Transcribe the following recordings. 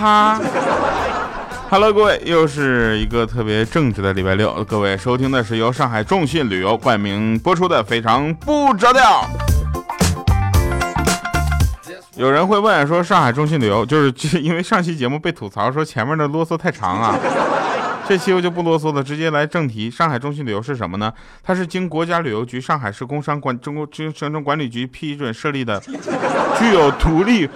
他。Hello，各位，又是一个特别正直的礼拜六。各位收听的是由上海众信旅游冠名播出的《非常不着调》。有人会问说，上海众信旅游就是就是因为上期节目被吐槽说前面的啰嗦太长啊，这期我就不啰嗦了，直接来正题。上海众信旅游是什么呢？它是经国家旅游局、上海市工商管中国行政管理局批准设立的，具有独立。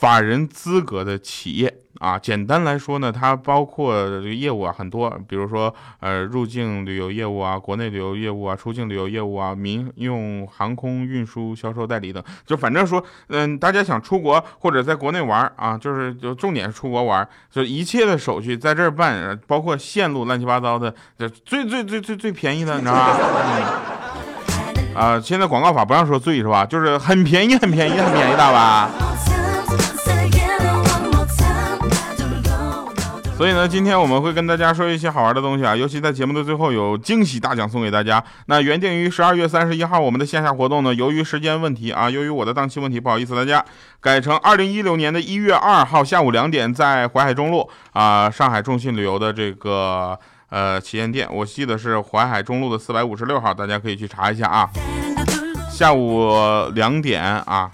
法人资格的企业啊，简单来说呢，它包括这个业务啊很多，比如说呃入境旅游业务啊，国内旅游业务啊，出境旅游业务啊，民用航空运输销售代理等，就反正说，嗯，大家想出国或者在国内玩啊，就是就重点是出国玩，就一切的手续在这儿办，包括线路乱七八糟的，就最最最最最便宜的，你知道吧？啊，现在广告法不让说最是吧？就是很便宜，很便宜，很便宜，大吧？所以呢，今天我们会跟大家说一些好玩的东西啊，尤其在节目的最后有惊喜大奖送给大家。那原定于十二月三十一号我们的线下活动呢，由于时间问题啊，由于我的档期问题，不好意思大家，改成二零一六年的一月二号下午两点，在淮海中路啊，上海众信旅游的这个呃旗舰店，我记得是淮海中路的四百五十六号，大家可以去查一下啊，下午两点啊。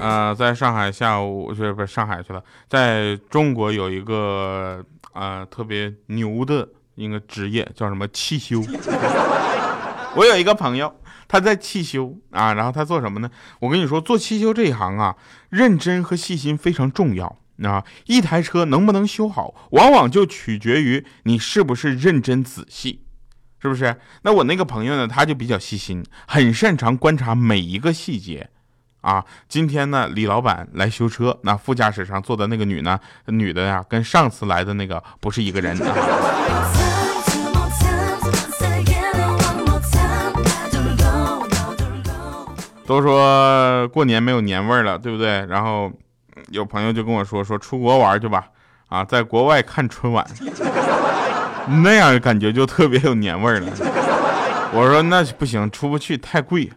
呃，在上海下午是不是上海去了，在中国有一个呃特别牛的一个职业叫什么汽修。我有一个朋友，他在汽修啊，然后他做什么呢？我跟你说，做汽修这一行啊，认真和细心非常重要啊。一台车能不能修好，往往就取决于你是不是认真仔细，是不是？那我那个朋友呢，他就比较细心，很擅长观察每一个细节。啊，今天呢，李老板来修车，那副驾驶上坐的那个女呢，女的呀，跟上次来的那个不是一个人。都说过年没有年味儿了，对不对？然后有朋友就跟我说，说出国玩去吧，啊，在国外看春晚，那样感觉就特别有年味儿了。我说那不行，出不去太贵，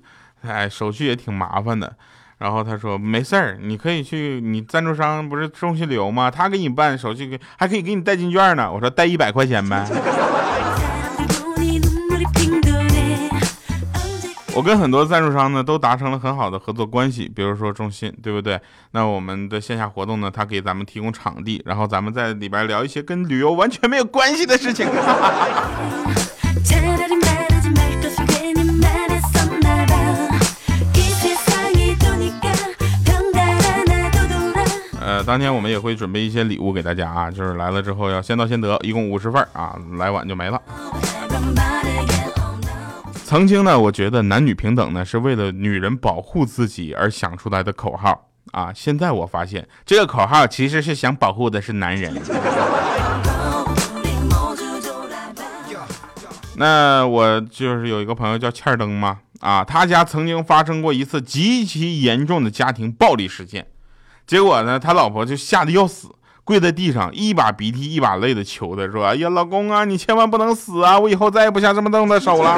哎，手续也挺麻烦的。然后他说没事儿，你可以去，你赞助商不是中信旅游吗？他给你办手续，还可以给你代金券呢。我说带一百块钱呗。我跟很多赞助商呢都达成了很好的合作关系，比如说中信，对不对？那我们的线下活动呢，他给咱们提供场地，然后咱们在里边聊一些跟旅游完全没有关系的事情。当天我们也会准备一些礼物给大家啊，就是来了之后要先到先得，一共五十份啊，来晚就没了。曾经呢，我觉得男女平等呢是为了女人保护自己而想出来的口号啊，现在我发现这个口号其实是想保护的是男人。那我就是有一个朋友叫欠儿登嘛，啊，他家曾经发生过一次极其严重的家庭暴力事件。结果呢，他老婆就吓得要死，跪在地上，一把鼻涕一把泪的求他，说：“哎呀，老公啊，你千万不能死啊！我以后再也不下这么重的手了。”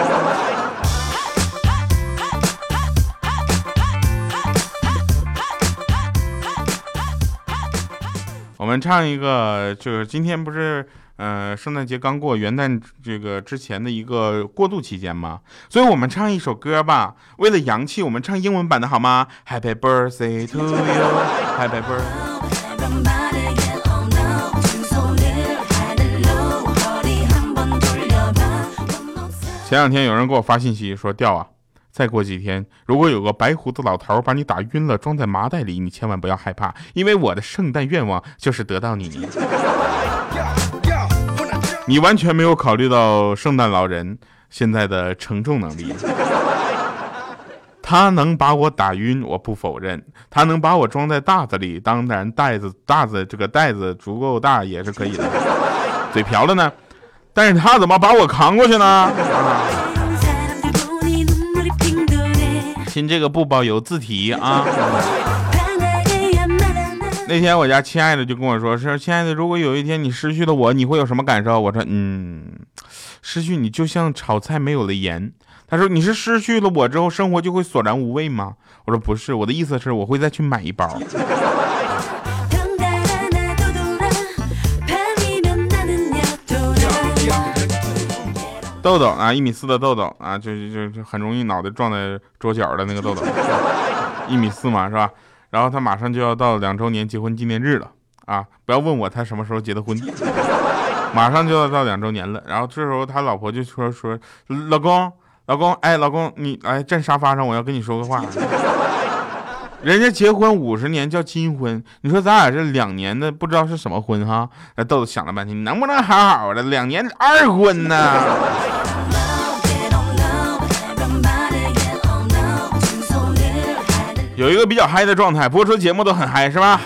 我们唱一个，就是今天不是。呃，圣诞节刚过，元旦这个之前的一个过渡期间嘛，所以我们唱一首歌吧。为了洋气，我们唱英文版的好吗？Happy birthday to you，Happy birthday。前两天有人给我发信息说，调啊，再过几天，如果有个白胡子老头把你打晕了，装在麻袋里，你千万不要害怕，因为我的圣诞愿望就是得到你。你完全没有考虑到圣诞老人现在的承重能力。他能把我打晕，我不否认；他能把我装在袋子里，当然袋子袋子这个袋子足够大也是可以的。嘴瓢了呢，但是他怎么把我扛过去呢？亲，这个不包邮自提啊。那天我家亲爱的就跟我说：“是亲爱的，如果有一天你失去了我，你会有什么感受？”我说：“嗯，失去你就像炒菜没有了盐。”他说你是失去了我之后，生活就会索然无味吗？我说不是，我的意思是我会再去买一包。豆豆啊，一米四的豆豆啊，就就就很容易脑袋撞在桌角的那个豆豆，一米四嘛，是吧？然后他马上就要到两周年结婚纪念日了啊！不要问我他什么时候结的婚，马上就要到两周年了。然后这时候他老婆就说说，老公，老公，哎，老公，你来站沙发上，我要跟你说个话。人家结婚五十年叫金婚，你说咱俩这两年的不知道是什么婚哈？那豆豆想了半天，能不能好好的两年二婚呢？有一个比较嗨的状态，播出节目都很嗨，是吧？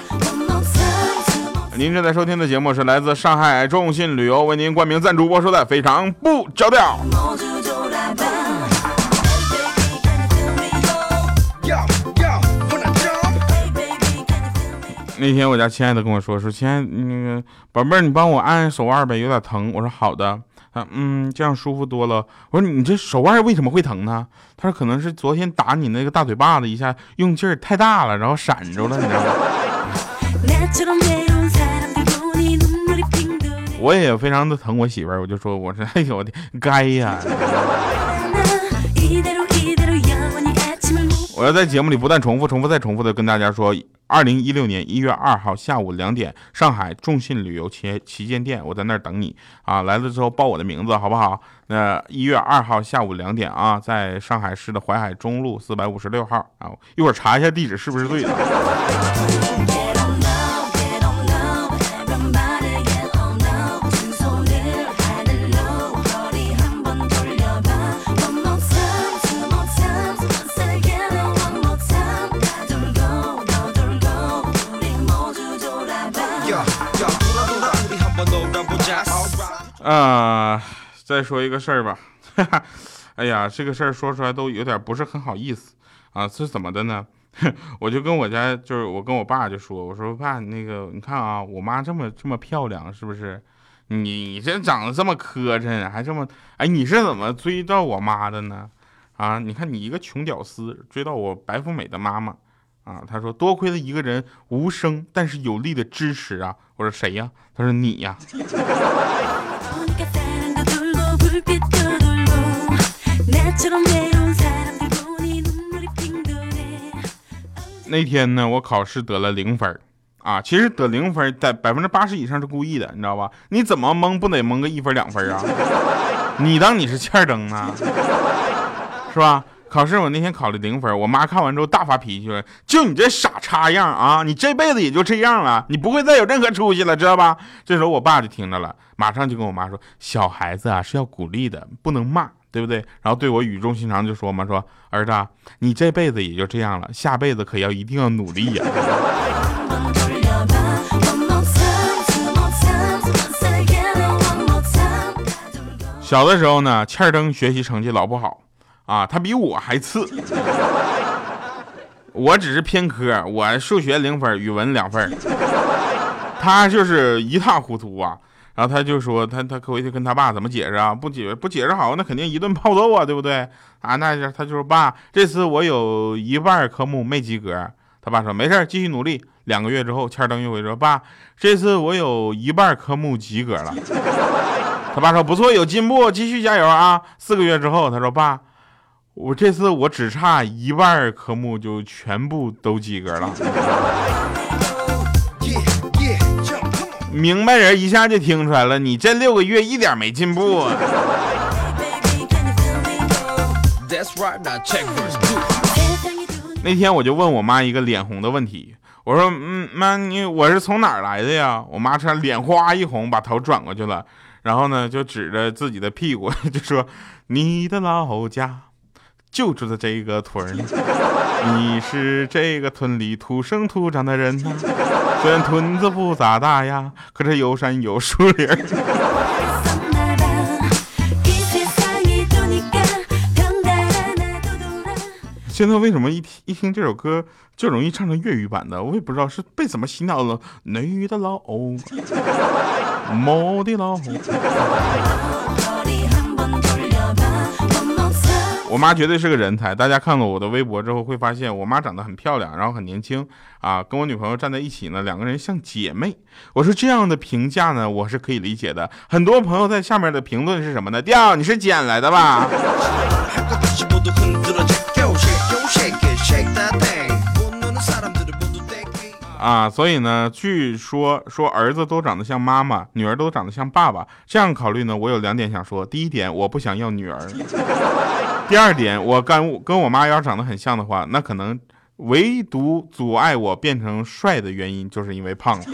您正在收听的节目是来自上海众信旅游为您冠名赞助播出的《非常不着调》。那天我家亲爱的跟我说说，亲爱那个宝贝儿，你帮我按手腕呗，有点疼。我说好的。啊，嗯，这样舒服多了。我说你这手腕为什么会疼呢？他说可能是昨天打你那个大嘴巴子一下用劲儿太大了，然后闪着了，你知道吗？我也非常的疼我媳妇儿，我就说我说 哎呦我的该呀。我要在节目里不断重复、重复再重复的跟大家说，二零一六年一月二号下午两点，上海众信旅游旗旗舰店，我在那儿等你啊！来了之后报我的名字，好不好？那一月二号下午两点啊，在上海市的淮海中路四百五十六号啊，一会儿查一下地址是不是对的。啊，再说一个事儿吧。哎呀，这个事儿说出来都有点不是很好意思啊。是怎么的呢？我就跟我家，就是我跟我爸就说，我说爸，那个你看啊，我妈这么这么漂亮，是不是？你这长得这么磕碜，还这么……哎，你是怎么追到我妈的呢？啊，你看你一个穷屌丝追到我白富美的妈妈啊？他说多亏了一个人无声但是有力的支持啊。我说谁呀？他说你呀。那天呢，我考试得了零分啊。其实得零分，在百分之八十以上是故意的，你知道吧？你怎么蒙不得蒙个一分两分啊？你当你是欠灯呢，是吧？考试我那天考了零分，我妈看完之后大发脾气了：“就你这傻叉样啊，你这辈子也就这样了，你不会再有任何出息了，知道吧？”这时候我爸就听着了，马上就跟我妈说：“小孩子啊是要鼓励的，不能骂，对不对？”然后对我语重心长就说嘛：“说儿子，你这辈子也就这样了，下辈子可要一定要努力呀。”小的时候呢，欠灯学习成绩老不好。啊，他比我还次，我只是偏科，我数学零分，语文两分，他就是一塌糊涂啊。然后他就说，他他回去跟他爸怎么解释啊？不解不解释好，那肯定一顿暴揍啊，对不对？啊，那就他就说爸，这次我有一半科目没及格。他爸说没事继续努力。两个月之后，千灯又回说爸，这次我有一半科目及格了。他爸说不错，有进步，继续加油啊。四个月之后，他说爸。我这次我只差一半科目就全部都及格了，明白人一下就听出来了，你这六个月一点没进步。那天我就问我妈一个脸红的问题，我说：“嗯，妈，你我是从哪儿来的呀？”我妈突然脸哗一红，把头转过去了，然后呢就指着自己的屁股就说：“你的老家。”就住在这个屯儿，你是这个屯里土生土长的人呐。虽然屯子不咋大呀，可是有山有树林。现在为什么一听一听这首歌就容易唱成粤语版的？我也不知道是被怎么洗脑了。女的老欧，母的老。我妈绝对是个人才。大家看了我的微博之后会发现，我妈长得很漂亮，然后很年轻啊，跟我女朋友站在一起呢，两个人像姐妹。我说这样的评价呢，我是可以理解的。很多朋友在下面的评论是什么呢？调，你是捡来的吧？啊，所以呢，据说说儿子都长得像妈妈，女儿都长得像爸爸。这样考虑呢，我有两点想说。第一点，我不想要女儿；第二点，我跟跟我妈要长得很像的话，那可能唯独阻碍我变成帅的原因，就是因为胖。星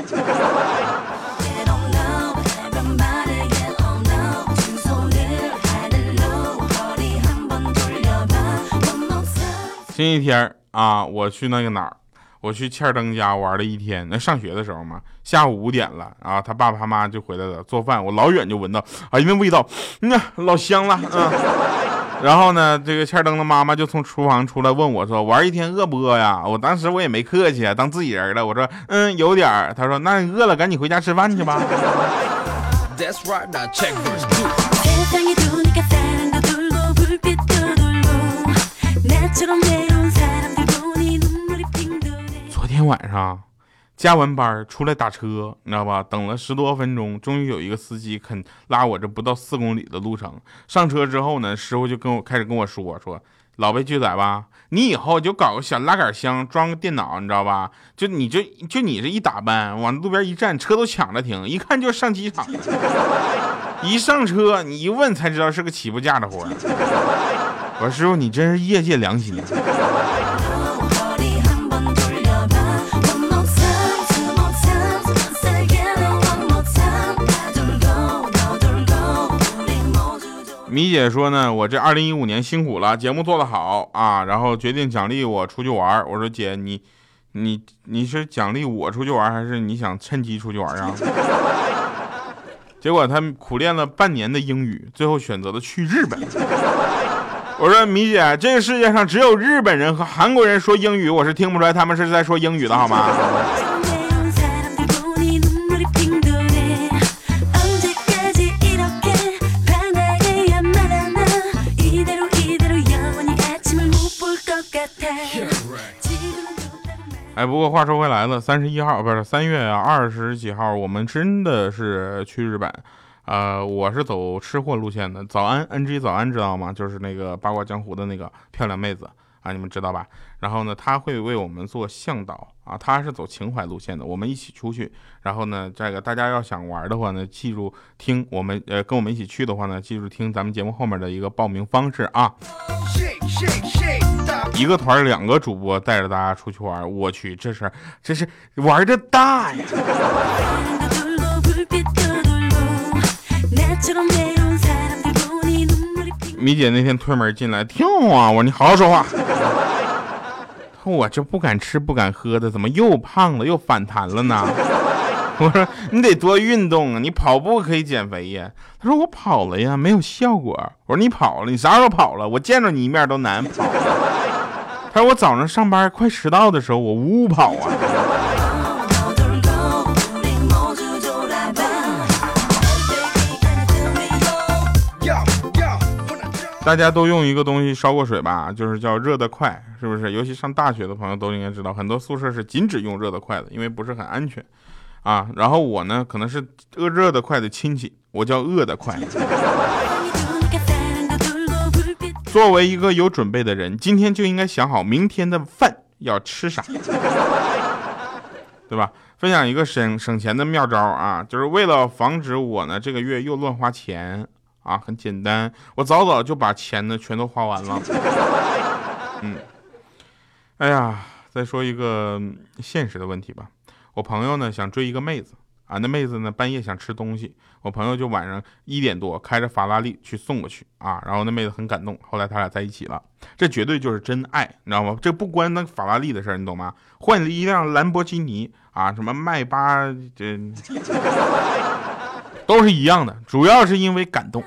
期天啊，我去那个哪儿。我去欠儿登家玩了一天，那上学的时候嘛，下午五点了啊，他爸爸他妈就回来了，做饭，我老远就闻到，哎呀，那味道，嗯，老香了啊。然后呢，这个欠灯的妈妈就从厨房出来问我说，玩一天饿不饿呀？我当时我也没客气，当自己人了，我说，嗯，有点儿。他说，那你饿了，赶紧回家吃饭去吧。昨天晚上加完班出来打车，你知道吧？等了十多分钟，终于有一个司机肯拉我这不到四公里的路程。上车之后呢，师傅就跟我开始跟我说说，老被拒载吧，你以后就搞个小拉杆箱，装个电脑，你知道吧？就你就就你这一打扮，往路边一站，车都抢着停，一看就上机场。一上车，你一问才知道是个起步价的活。我说师傅，你真是业界良心。米姐说呢，我这二零一五年辛苦了，节目做得好啊，然后决定奖励我出去玩。我说姐，你，你你是奖励我出去玩，还是你想趁机出去玩啊？结果他苦练了半年的英语，最后选择了去日本。我说米姐，这个世界上只有日本人和韩国人说英语，我是听不出来他们是在说英语的好吗？哎，不过话说回来了，三十一号不是三月二十几号，我们真的是去日本。呃，我是走吃货路线的。早安，NG 早安，知道吗？就是那个八卦江湖的那个漂亮妹子啊，你们知道吧？然后呢，她会为我们做向导啊，她是走情怀路线的。我们一起出去，然后呢，这个大家要想玩的话呢，记住听我们呃跟我们一起去的话呢，记住听咱们节目后面的一个报名方式啊。一个团两个主播带着大家出去玩，我去，这是这是玩的大呀！米姐那天推门进来，跳啊！我说你好好说话。我这不敢吃不敢喝的，怎么又胖了又反弹了呢？我说你得多运动啊，你跑步可以减肥呀。他说我跑了呀，没有效果。我说你跑了，你啥时候跑了？我见着你一面都难跑。还有我早上上班快迟到的时候，我呜呜跑啊。大家都用一个东西烧过水吧，就是叫热得快，是不是？尤其上大学的朋友都应该知道，很多宿舍是禁止用热得快的，因为不是很安全啊。然后我呢，可能是饿热得快的亲戚，我叫饿得快。作为一个有准备的人，今天就应该想好明天的饭要吃啥，对吧？分享一个省省钱的妙招啊，就是为了防止我呢这个月又乱花钱啊，很简单，我早早就把钱呢全都花完了。嗯，哎呀，再说一个现实的问题吧，我朋友呢想追一个妹子。啊，那妹子呢？半夜想吃东西，我朋友就晚上一点多开着法拉利去送过去啊。然后那妹子很感动，后来他俩在一起了。这绝对就是真爱，你知道吗？这不关那法拉利的事儿，你懂吗？换了一辆兰博基尼啊，什么迈巴，这 都是一样的，主要是因为感动。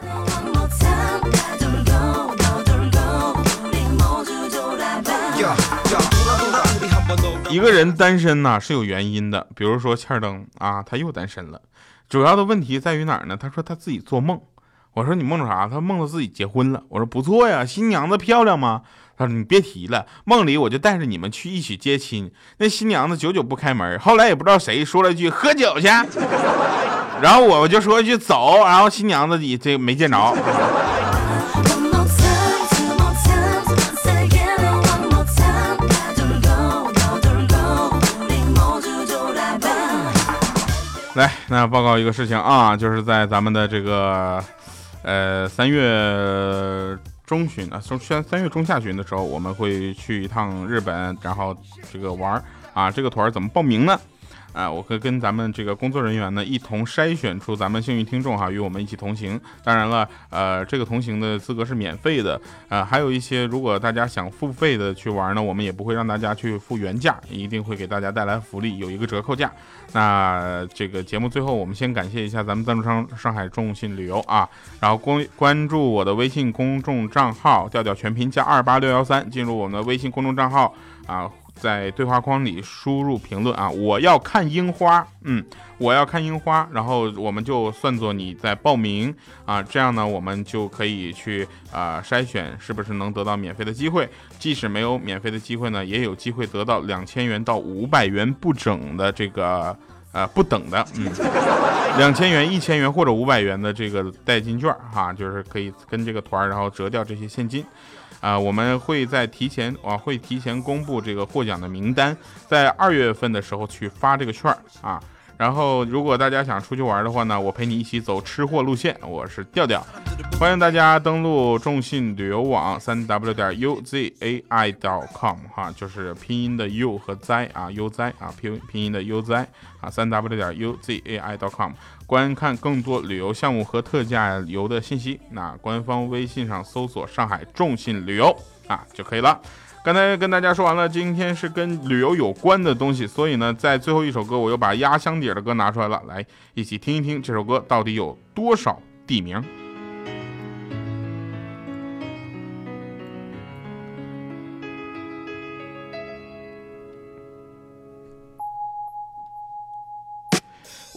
一个人单身呢是有原因的，比如说欠儿登啊，他又单身了，主要的问题在于哪儿呢？他说他自己做梦我说你梦着啥？他梦到自己结婚了。我说不错呀，新娘子漂亮吗？他说你别提了，梦里我就带着你们去一起接亲，那新娘子久久不开门，后来也不知道谁说了一句喝酒去，然后我就说一句走，然后新娘子也这没见着。来，那报告一个事情啊，就是在咱们的这个，呃，三月中旬啊，中三三月中下旬的时候，我们会去一趟日本，然后这个玩啊，这个团怎么报名呢？啊，我会跟咱们这个工作人员呢一同筛选出咱们幸运听众哈，与我们一起同行。当然了，呃，这个同行的资格是免费的。呃，还有一些如果大家想付费的去玩呢，我们也不会让大家去付原价，一定会给大家带来福利，有一个折扣价。那这个节目最后，我们先感谢一下咱们赞助商上海众信旅游啊，然后关关注我的微信公众账号调调全拼加二八六幺三，进入我们的微信公众账号啊。在对话框里输入评论啊，我要看樱花，嗯，我要看樱花，然后我们就算作你在报名啊，这样呢，我们就可以去啊筛选是不是能得到免费的机会，即使没有免费的机会呢，也有机会得到两千元到五百元不整的这个呃不等的，嗯，两千元、一千元或者五百元的这个代金券哈，就是可以跟这个团然后折掉这些现金。啊，我们会在提前啊，会提前公布这个获奖的名单，在二月份的时候去发这个券儿啊。然后，如果大家想出去玩的话呢，我陪你一起走吃货路线。我是调调，欢迎大家登录众信旅游网三 w 点 uzai com 哈，就是拼音的 u 和 z 啊，u z 啊，拼拼音的 u z 啊，三 w 点 uzai com，观看更多旅游项目和特价游的信息。那官方微信上搜索上海众信旅游啊就可以了。刚才跟大家说完了，今天是跟旅游有关的东西，所以呢，在最后一首歌，我又把压箱底的歌拿出来了，来一起听一听这首歌到底有多少地名。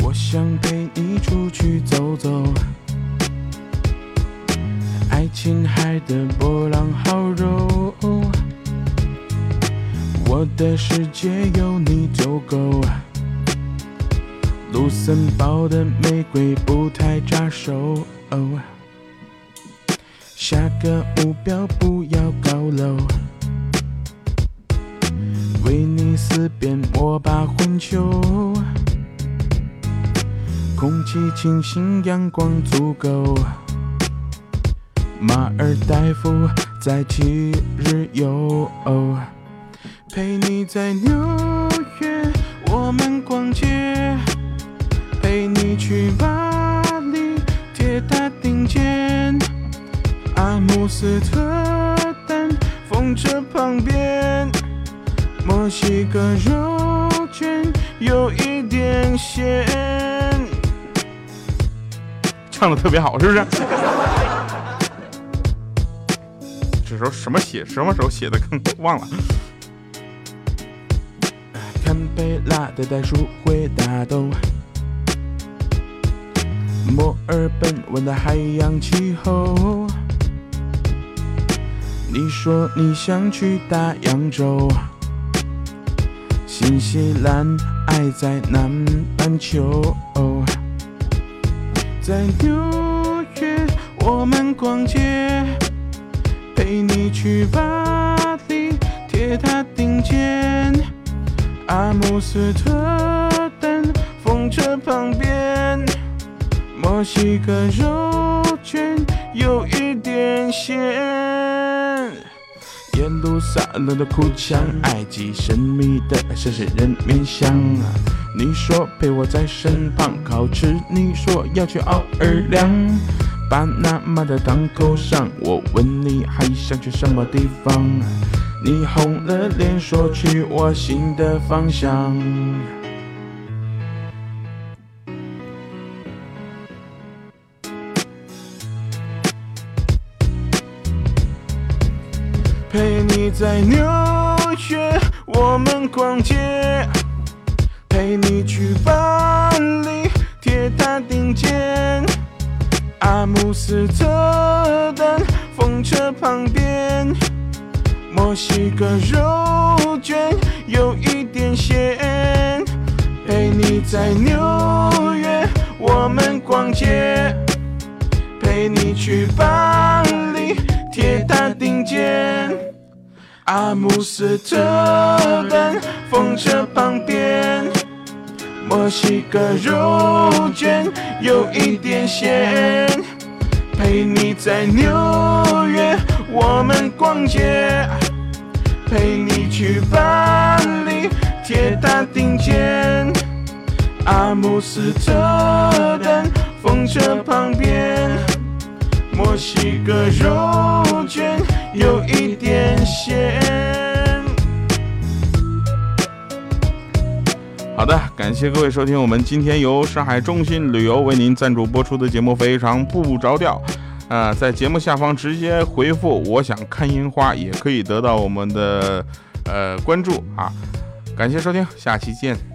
我想陪你出去走走，爱琴海的波浪好柔。我的世界有你就够，卢森堡的玫瑰不太扎手。下个目标不要高楼，威尼斯边莫巴混球，空气清新，阳光足够。马尔代夫在七日游。陪你在纽约，我们逛街；陪你去巴黎铁塔顶尖，阿姆斯特丹风车旁边，墨西哥肉卷有一点咸。唱的特别好，是不是？这时候什么写？什么时候写的？更忘了。贝拉的袋鼠会打斗，墨尔本温的海洋气候。你说你想去大洋洲，新西兰爱在南半球。在纽约我们逛街，陪你去巴黎铁塔顶尖。阿姆斯特丹风车旁边，墨西哥肉卷有一点咸。耶路撒冷的哭腔，埃及神秘的神圣人面像。你说陪我在身旁烤翅，你说要去奥尔良，巴拿马的港口上，我问你还想去什么地方？你红了脸，说去我心的方向。陪你在纽约，我们逛街；陪你去巴黎铁塔顶尖，阿姆斯特丹风车旁边，墨西哥肉卷有一点咸，陪你在纽约我们逛街，陪你去巴黎铁塔顶尖，阿姆斯特丹风车旁边。墨西哥肉卷有一点咸，陪你在纽约我们逛街，陪你去巴黎铁塔顶尖，阿姆斯特丹风车旁边，墨西哥肉卷有一点咸。好的，感谢各位收听我们今天由上海中心旅游为您赞助播出的节目，非常不着调。啊，在节目下方直接回复“我想看樱花”，也可以得到我们的呃关注啊。感谢收听，下期见。